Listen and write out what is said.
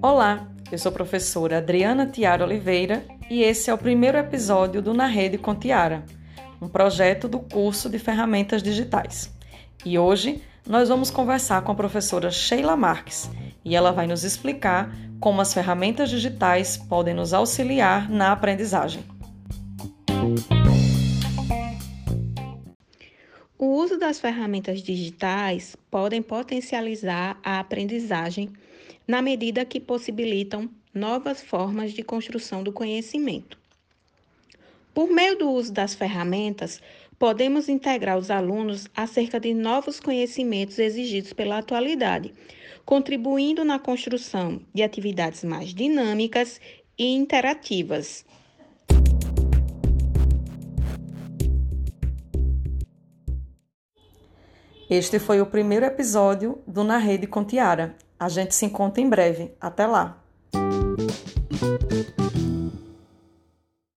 Olá, eu sou a professora Adriana Tiara Oliveira e esse é o primeiro episódio do Na Rede com Tiara, um projeto do curso de Ferramentas Digitais. E hoje nós vamos conversar com a professora Sheila Marques e ela vai nos explicar como as ferramentas digitais podem nos auxiliar na aprendizagem. O uso das ferramentas digitais podem potencializar a aprendizagem na medida que possibilitam novas formas de construção do conhecimento. Por meio do uso das ferramentas, podemos integrar os alunos acerca de novos conhecimentos exigidos pela atualidade, contribuindo na construção de atividades mais dinâmicas e interativas. Este foi o primeiro episódio do Na Rede com Tiara. A gente se encontra em breve. Até lá!